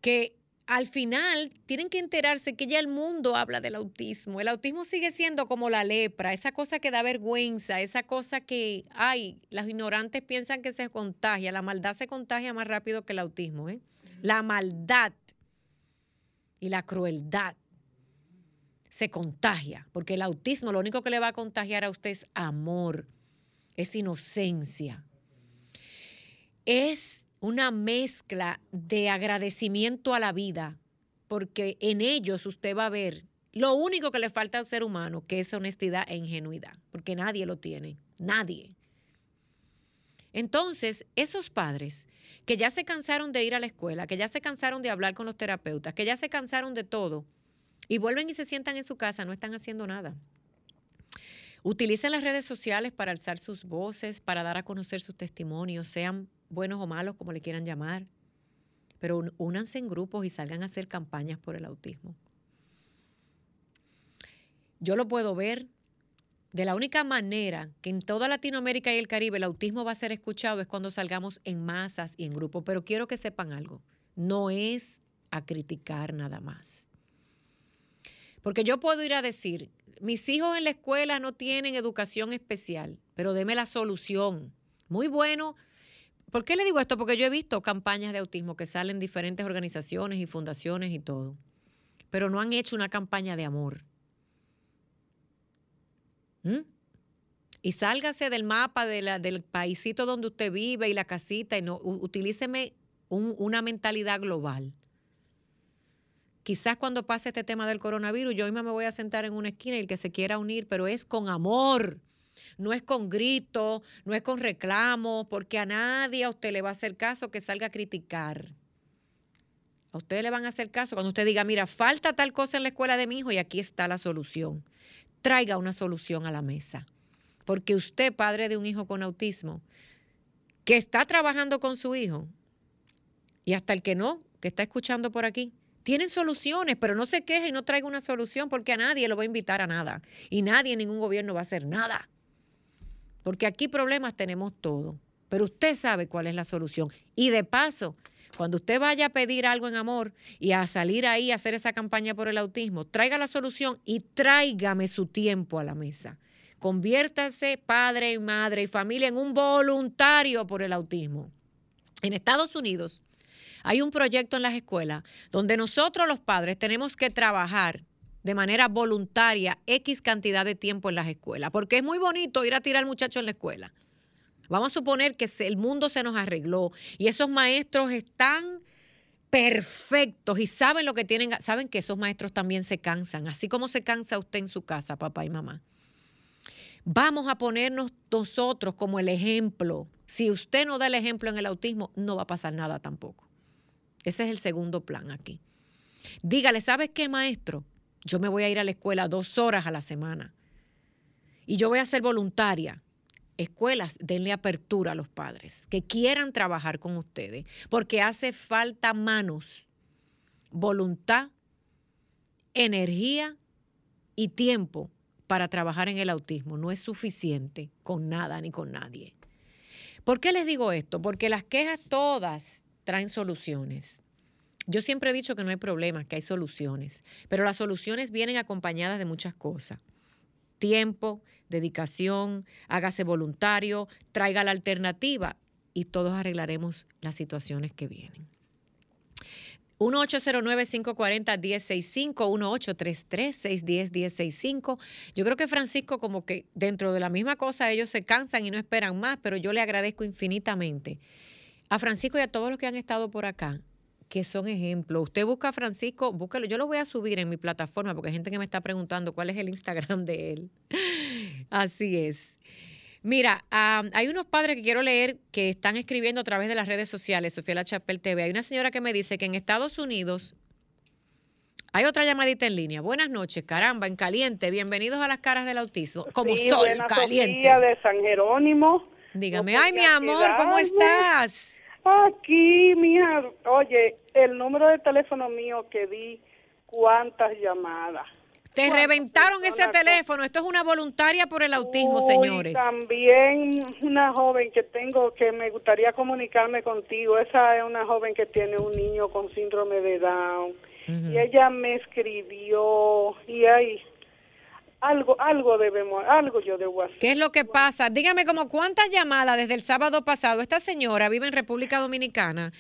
que al final tienen que enterarse que ya el mundo habla del autismo. El autismo sigue siendo como la lepra, esa cosa que da vergüenza, esa cosa que, ay, los ignorantes piensan que se contagia, la maldad se contagia más rápido que el autismo. ¿eh? La maldad y la crueldad se contagia, porque el autismo lo único que le va a contagiar a usted es amor, es inocencia. Es una mezcla de agradecimiento a la vida, porque en ellos usted va a ver lo único que le falta al ser humano, que es honestidad e ingenuidad, porque nadie lo tiene, nadie. Entonces, esos padres que ya se cansaron de ir a la escuela, que ya se cansaron de hablar con los terapeutas, que ya se cansaron de todo, y vuelven y se sientan en su casa, no están haciendo nada. Utilicen las redes sociales para alzar sus voces, para dar a conocer sus testimonios, sean buenos o malos, como le quieran llamar. Pero únanse en grupos y salgan a hacer campañas por el autismo. Yo lo puedo ver de la única manera que en toda Latinoamérica y el Caribe el autismo va a ser escuchado es cuando salgamos en masas y en grupos. Pero quiero que sepan algo, no es a criticar nada más. Porque yo puedo ir a decir, mis hijos en la escuela no tienen educación especial, pero deme la solución. Muy bueno ¿Por qué le digo esto? Porque yo he visto campañas de autismo que salen diferentes organizaciones y fundaciones y todo, pero no han hecho una campaña de amor. ¿Mm? Y sálgase del mapa del paísito donde usted vive y la casita y no, utilíceme una mentalidad global. Quizás cuando pase este tema del coronavirus, yo misma me voy a sentar en una esquina y el que se quiera unir, pero es con amor no es con gritos, no es con reclamos, porque a nadie a usted le va a hacer caso que salga a criticar. A ustedes le van a hacer caso cuando usted diga, mira, falta tal cosa en la escuela de mi hijo y aquí está la solución. Traiga una solución a la mesa. Porque usted, padre de un hijo con autismo, que está trabajando con su hijo, y hasta el que no, que está escuchando por aquí, tienen soluciones, pero no se queje y no traiga una solución porque a nadie lo va a invitar a nada. Y nadie, ningún gobierno va a hacer nada. Porque aquí problemas tenemos todos, pero usted sabe cuál es la solución. Y de paso, cuando usted vaya a pedir algo en amor y a salir ahí a hacer esa campaña por el autismo, traiga la solución y tráigame su tiempo a la mesa. Conviértase padre y madre y familia en un voluntario por el autismo. En Estados Unidos hay un proyecto en las escuelas donde nosotros los padres tenemos que trabajar de manera voluntaria X cantidad de tiempo en las escuelas, porque es muy bonito ir a tirar al muchacho en la escuela. Vamos a suponer que el mundo se nos arregló y esos maestros están perfectos y saben lo que tienen, saben que esos maestros también se cansan, así como se cansa usted en su casa, papá y mamá. Vamos a ponernos nosotros como el ejemplo. Si usted no da el ejemplo en el autismo, no va a pasar nada tampoco. Ese es el segundo plan aquí. Dígale, ¿sabes qué, maestro? Yo me voy a ir a la escuela dos horas a la semana. Y yo voy a ser voluntaria. Escuelas, denle apertura a los padres que quieran trabajar con ustedes, porque hace falta manos, voluntad, energía y tiempo para trabajar en el autismo. No es suficiente con nada ni con nadie. ¿Por qué les digo esto? Porque las quejas todas traen soluciones. Yo siempre he dicho que no hay problemas, que hay soluciones, pero las soluciones vienen acompañadas de muchas cosas. tiempo, dedicación, hágase voluntario, traiga la alternativa y todos arreglaremos las situaciones que vienen. 1-809-540-1065, 1-833-610-1065. Yo creo que Francisco, como que dentro de la misma cosa, ellos se cansan y no esperan más, pero yo le agradezco infinitamente a Francisco y a todos los que han estado por acá, que son ejemplos. Usted busca a Francisco, búsquelo. Yo lo voy a subir en mi plataforma porque hay gente que me está preguntando cuál es el Instagram de él. Así es. Mira, hay unos padres que quiero leer que están escribiendo a través de las redes sociales, Sofía La Chapel TV. Hay una señora que me dice que en Estados Unidos hay otra llamadita en línea. Buenas noches, caramba, en caliente. Bienvenidos a las caras del autismo. Como sí, sol caliente. Sofía de San Jerónimo. Dígame, ay, mi amor, ¿cómo estás? Aquí, mija, oye, el número de teléfono mío que di, cuántas llamadas. Te reventaron ese teléfono. Esto es una voluntaria por el autismo, señores. También una joven que tengo que me gustaría comunicarme contigo. Esa es una joven que tiene un niño con síndrome de Down. Y ella me escribió y ahí algo, algo debemos, algo yo debo hacer. ¿Qué es lo que pasa? Dígame como cuántas llamadas desde el sábado pasado. Esta señora vive en República Dominicana,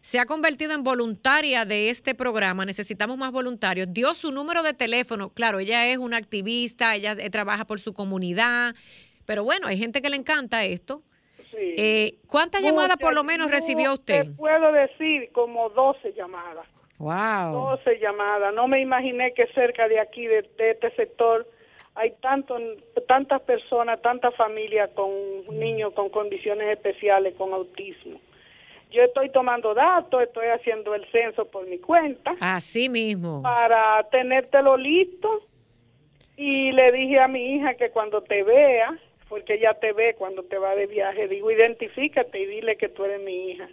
se ha convertido en voluntaria de este programa. Necesitamos más voluntarios. Dio su número de teléfono. Claro, ella es una activista, ella eh, trabaja por su comunidad, pero bueno, hay gente que le encanta esto. Sí. Eh, ¿Cuántas llamadas por lo menos recibió usted? Te puedo decir como 12 llamadas. Wow. 12 llamadas. No me imaginé que cerca de aquí, de este sector, hay tanto, tantas personas, tantas familias con niños con condiciones especiales, con autismo. Yo estoy tomando datos, estoy haciendo el censo por mi cuenta. Así mismo. Para tenértelo listo. Y le dije a mi hija que cuando te vea, porque ella te ve cuando te va de viaje, digo, identifícate y dile que tú eres mi hija.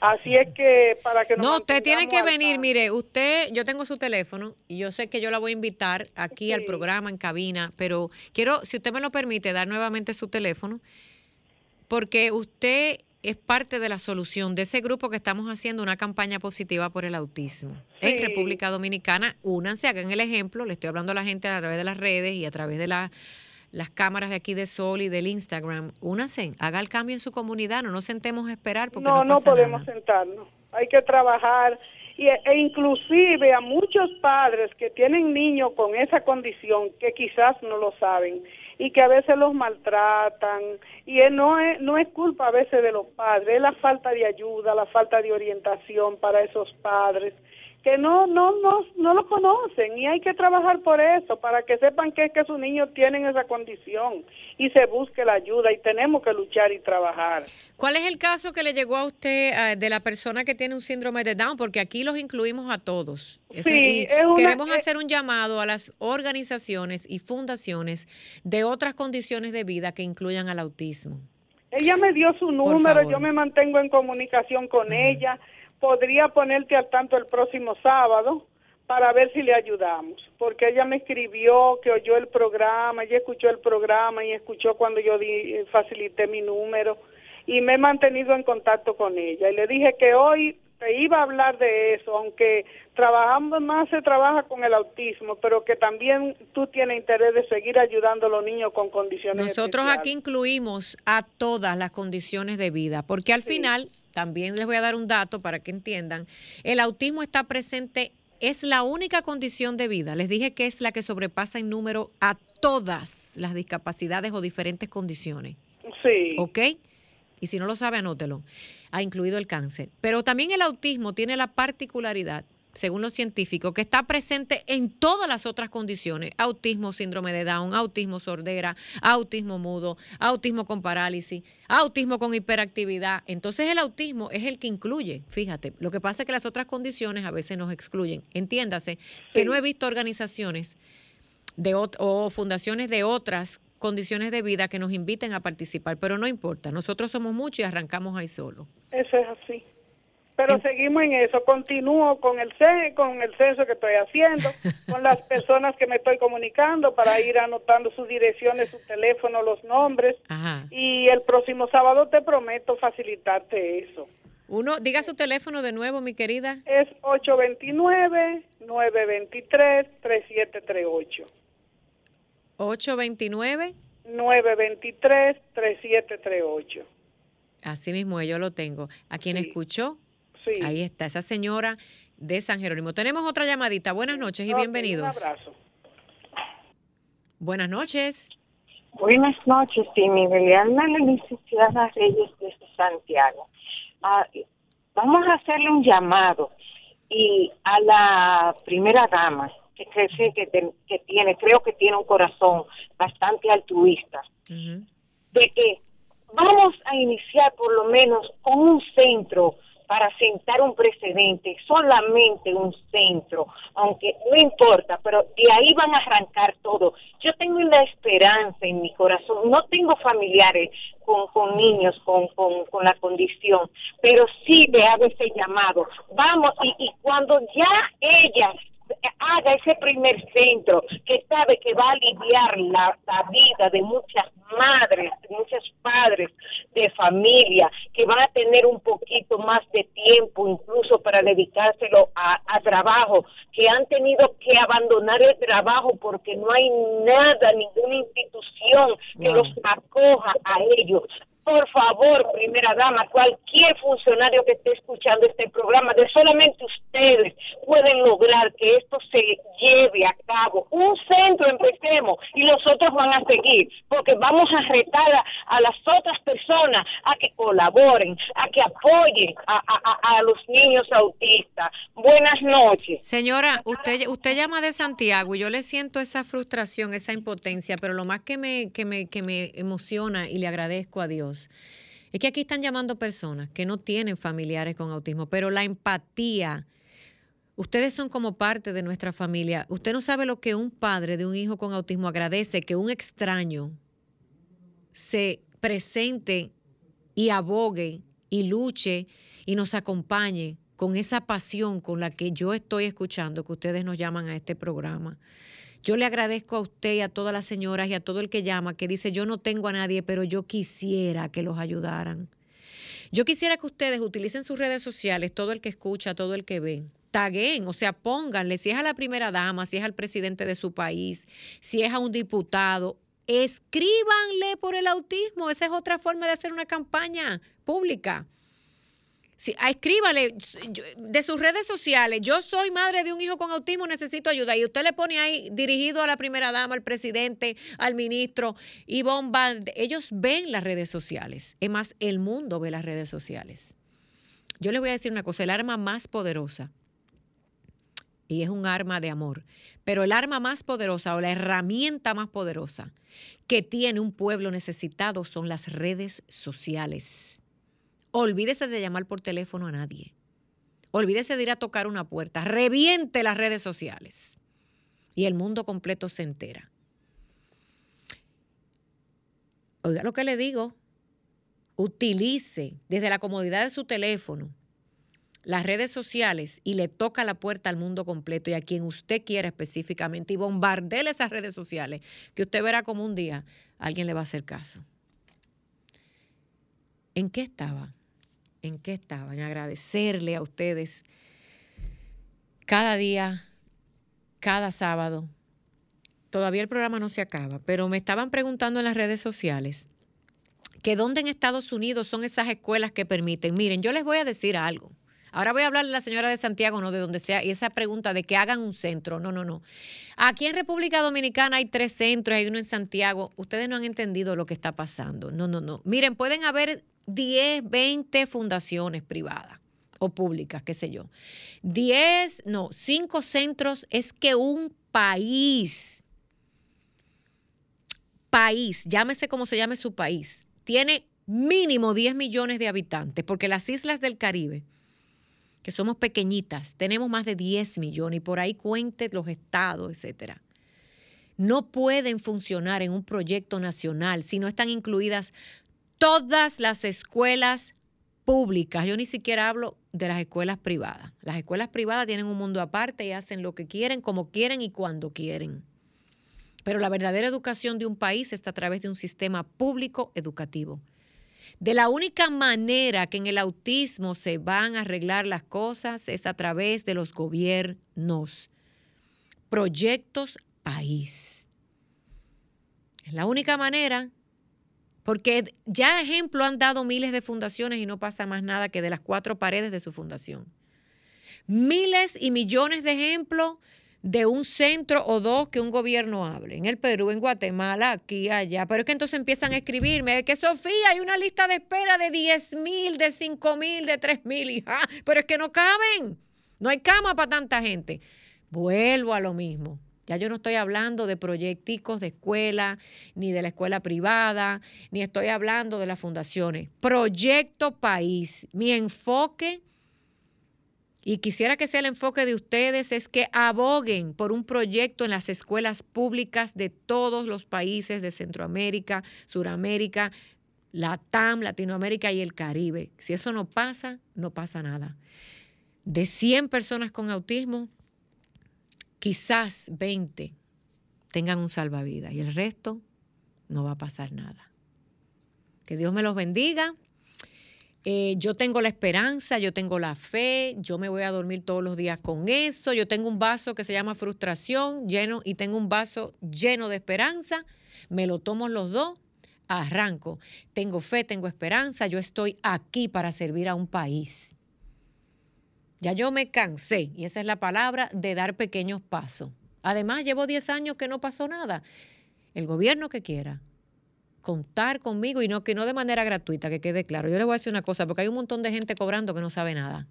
Así es que para que No, usted tiene que venir, mire, usted, yo tengo su teléfono y yo sé que yo la voy a invitar aquí al programa en cabina, pero quiero, si usted me lo permite, dar nuevamente su teléfono, porque usted es parte de la solución de ese grupo que estamos haciendo una campaña positiva por el autismo. En República Dominicana, únanse, hagan el ejemplo, le estoy hablando a la gente a través de las redes y a través de la las cámaras de aquí de Sol y del Instagram, únanse, haga el cambio en su comunidad, no nos sentemos a esperar porque no, no, no podemos sentarnos, hay que trabajar y, e inclusive a muchos padres que tienen niños con esa condición que quizás no lo saben y que a veces los maltratan y no es, no es culpa a veces de los padres, es la falta de ayuda, la falta de orientación para esos padres que no, no, no, no lo conocen y hay que trabajar por eso, para que sepan que es que sus niños tienen esa condición y se busque la ayuda y tenemos que luchar y trabajar. ¿Cuál es el caso que le llegó a usted eh, de la persona que tiene un síndrome de Down? Porque aquí los incluimos a todos. sí, queremos hacer un llamado a las organizaciones y fundaciones de otras condiciones de vida que incluyan al autismo. Ella me dio su número, yo me mantengo en comunicación con ella podría ponerte al tanto el próximo sábado para ver si le ayudamos, porque ella me escribió que oyó el programa, ella escuchó el programa y escuchó cuando yo di, facilité mi número y me he mantenido en contacto con ella. Y le dije que hoy te iba a hablar de eso, aunque trabajando más se trabaja con el autismo, pero que también tú tienes interés de seguir ayudando a los niños con condiciones Nosotros aquí incluimos a todas las condiciones de vida, porque al final también les voy a dar un dato para que entiendan, el autismo está presente, es la única condición de vida, les dije que es la que sobrepasa en número a todas las discapacidades o diferentes condiciones. Sí. ¿Ok? Y si no lo sabe, anótelo. Ha incluido el cáncer. Pero también el autismo tiene la particularidad según los científicos, que está presente en todas las otras condiciones, autismo, síndrome de Down, autismo sordera, autismo mudo, autismo con parálisis, autismo con hiperactividad. Entonces el autismo es el que incluye, fíjate, lo que pasa es que las otras condiciones a veces nos excluyen. Entiéndase que no he visto organizaciones de, o fundaciones de otras condiciones de vida que nos inviten a participar, pero no importa, nosotros somos muchos y arrancamos ahí solo. Eso es así pero seguimos en eso. Continúo con el con el censo que estoy haciendo, con las personas que me estoy comunicando para ir anotando sus direcciones, su teléfono, los nombres. Y el próximo sábado te prometo facilitarte eso. Uno, diga su teléfono de nuevo, mi querida. Es 829-923-3738. 829 923-3738. Así mismo, yo lo tengo. ¿A quien escuchó? Sí. Ahí está, esa señora de San Jerónimo. Tenemos otra llamadita. Buenas noches y bienvenidos. Un abrazo. Buenas noches. Buenas noches, mi realidad la licenciada Reyes de Santiago. Ah, vamos a hacerle un llamado y a la primera dama que cree que, que tiene, creo que tiene un corazón bastante altruista, de que vamos a iniciar por lo menos con un centro para sentar un precedente, solamente un centro, aunque no importa, pero de ahí van a arrancar todo. Yo tengo una esperanza en mi corazón, no tengo familiares con, con niños con, con, la condición, pero sí le hago ese llamado. Vamos, y, y cuando ya ella haga ese primer centro que sabe que va a aliviar la, vida de muchas madres, de muchos padres de familia, que van a tener un poquito más de tiempo incluso para dedicárselo a, a trabajo, que han tenido que abandonar el trabajo porque no hay nada, ninguna institución que los acoja a ellos por favor, primera dama, cualquier funcionario que esté escuchando este programa, de solamente ustedes pueden lograr que esto se lleve a cabo. Un centro empecemos y los otros van a seguir, porque vamos a retar a, las otras personas a que colaboren, a que apoyen a, los niños autistas. Buenas noches. Señora, usted, usted llama de Santiago y yo le siento esa frustración, esa impotencia, pero lo más que me, que me, que me emociona y le agradezco a Dios es que aquí están llamando personas que no tienen familiares con autismo, pero la empatía, ustedes son como parte de nuestra familia. Usted no sabe lo que un padre de un hijo con autismo agradece que un extraño se presente y abogue y luche y nos acompañe con esa pasión con la que yo estoy escuchando que ustedes nos llaman a este programa. Yo le agradezco a usted y a todas las señoras y a todo el que llama, que dice, yo no tengo a nadie, pero yo quisiera que los ayudaran. Yo quisiera que ustedes utilicen sus redes sociales, todo el que escucha, todo el que ve. Taguen, o sea, pónganle, si es a la primera dama, si es al presidente de su país, si es a un diputado, escríbanle por el autismo. Esa es otra forma de hacer una campaña pública. Sí, ah, escríbale de sus redes sociales, yo soy madre de un hijo con autismo, necesito ayuda. Y usted le pone ahí dirigido a la primera dama, al presidente, al ministro, y bomba. Ellos ven las redes sociales. Es más, el mundo ve las redes sociales. Yo le voy a decir una cosa, el arma más poderosa, y es un arma de amor, pero el arma más poderosa o la herramienta más poderosa que tiene un pueblo necesitado son las redes sociales Olvídese de llamar por teléfono a nadie. Olvídese de ir a tocar una puerta. Reviente las redes sociales. Y el mundo completo se entera. Oiga lo que le digo. Utilice desde la comodidad de su teléfono las redes sociales y le toca la puerta al mundo completo y a quien usted quiera específicamente y bombardele esas redes sociales, que usted verá como un día alguien le va a hacer caso. ¿En qué estaba? En qué estaban, agradecerle a ustedes cada día, cada sábado. Todavía el programa no se acaba, pero me estaban preguntando en las redes sociales que dónde en Estados Unidos son esas escuelas que permiten. Miren, yo les voy a decir algo. Ahora voy a hablar de la señora de Santiago, no de donde sea, y esa pregunta de que hagan un centro. No, no, no. Aquí en República Dominicana hay tres centros, hay uno en Santiago. Ustedes no han entendido lo que está pasando. No, no, no. Miren, pueden haber 10, 20 fundaciones privadas o públicas, qué sé yo. 10, no, 5 centros es que un país, país, llámese como se llame su país, tiene mínimo 10 millones de habitantes, porque las islas del Caribe, que somos pequeñitas, tenemos más de 10 millones y por ahí cuente los estados, etcétera. No pueden funcionar en un proyecto nacional si no están incluidas todas las escuelas públicas. Yo ni siquiera hablo de las escuelas privadas. Las escuelas privadas tienen un mundo aparte y hacen lo que quieren, como quieren y cuando quieren. Pero la verdadera educación de un país está a través de un sistema público educativo. De la única manera que en el autismo se van a arreglar las cosas es a través de los gobiernos. Proyectos país. Es la única manera, porque ya ejemplo han dado miles de fundaciones y no pasa más nada que de las cuatro paredes de su fundación. Miles y millones de ejemplos de un centro o dos que un gobierno hable. En el Perú, en Guatemala, aquí, allá. Pero es que entonces empiezan a escribirme que Sofía, hay una lista de espera de 10 mil, de 5 mil, de 3 mil. Pero es que no caben. No hay cama para tanta gente. Vuelvo a lo mismo. Ya yo no estoy hablando de proyecticos de escuela, ni de la escuela privada, ni estoy hablando de las fundaciones. Proyecto país. Mi enfoque y quisiera que sea el enfoque de ustedes, es que aboguen por un proyecto en las escuelas públicas de todos los países de Centroamérica, Suramérica, Latam, Latinoamérica y el Caribe. Si eso no pasa, no pasa nada. De 100 personas con autismo, quizás 20 tengan un salvavidas y el resto no va a pasar nada. Que Dios me los bendiga. Eh, yo tengo la esperanza, yo tengo la fe, yo me voy a dormir todos los días con eso, yo tengo un vaso que se llama frustración lleno y tengo un vaso lleno de esperanza, me lo tomo los dos, arranco, tengo fe, tengo esperanza, yo estoy aquí para servir a un país. Ya yo me cansé, y esa es la palabra, de dar pequeños pasos. Además, llevo 10 años que no pasó nada. El gobierno que quiera, contar conmigo y no que no de manera gratuita, que quede claro. Yo le voy a decir una cosa, porque hay un montón de gente cobrando que no sabe nada.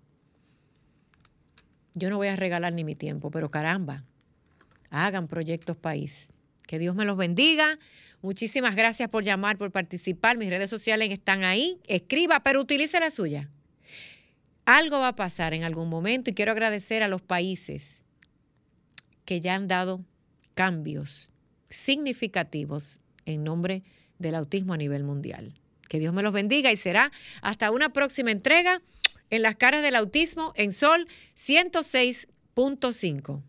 Yo no voy a regalar ni mi tiempo, pero caramba, hagan proyectos país. Que Dios me los bendiga. Muchísimas gracias por llamar, por participar. Mis redes sociales están ahí. Escriba, pero utilice la suya. Algo va a pasar en algún momento y quiero agradecer a los países que ya han dado cambios significativos en nombre de del autismo a nivel mundial. Que Dios me los bendiga y será hasta una próxima entrega en las caras del autismo en Sol 106.5.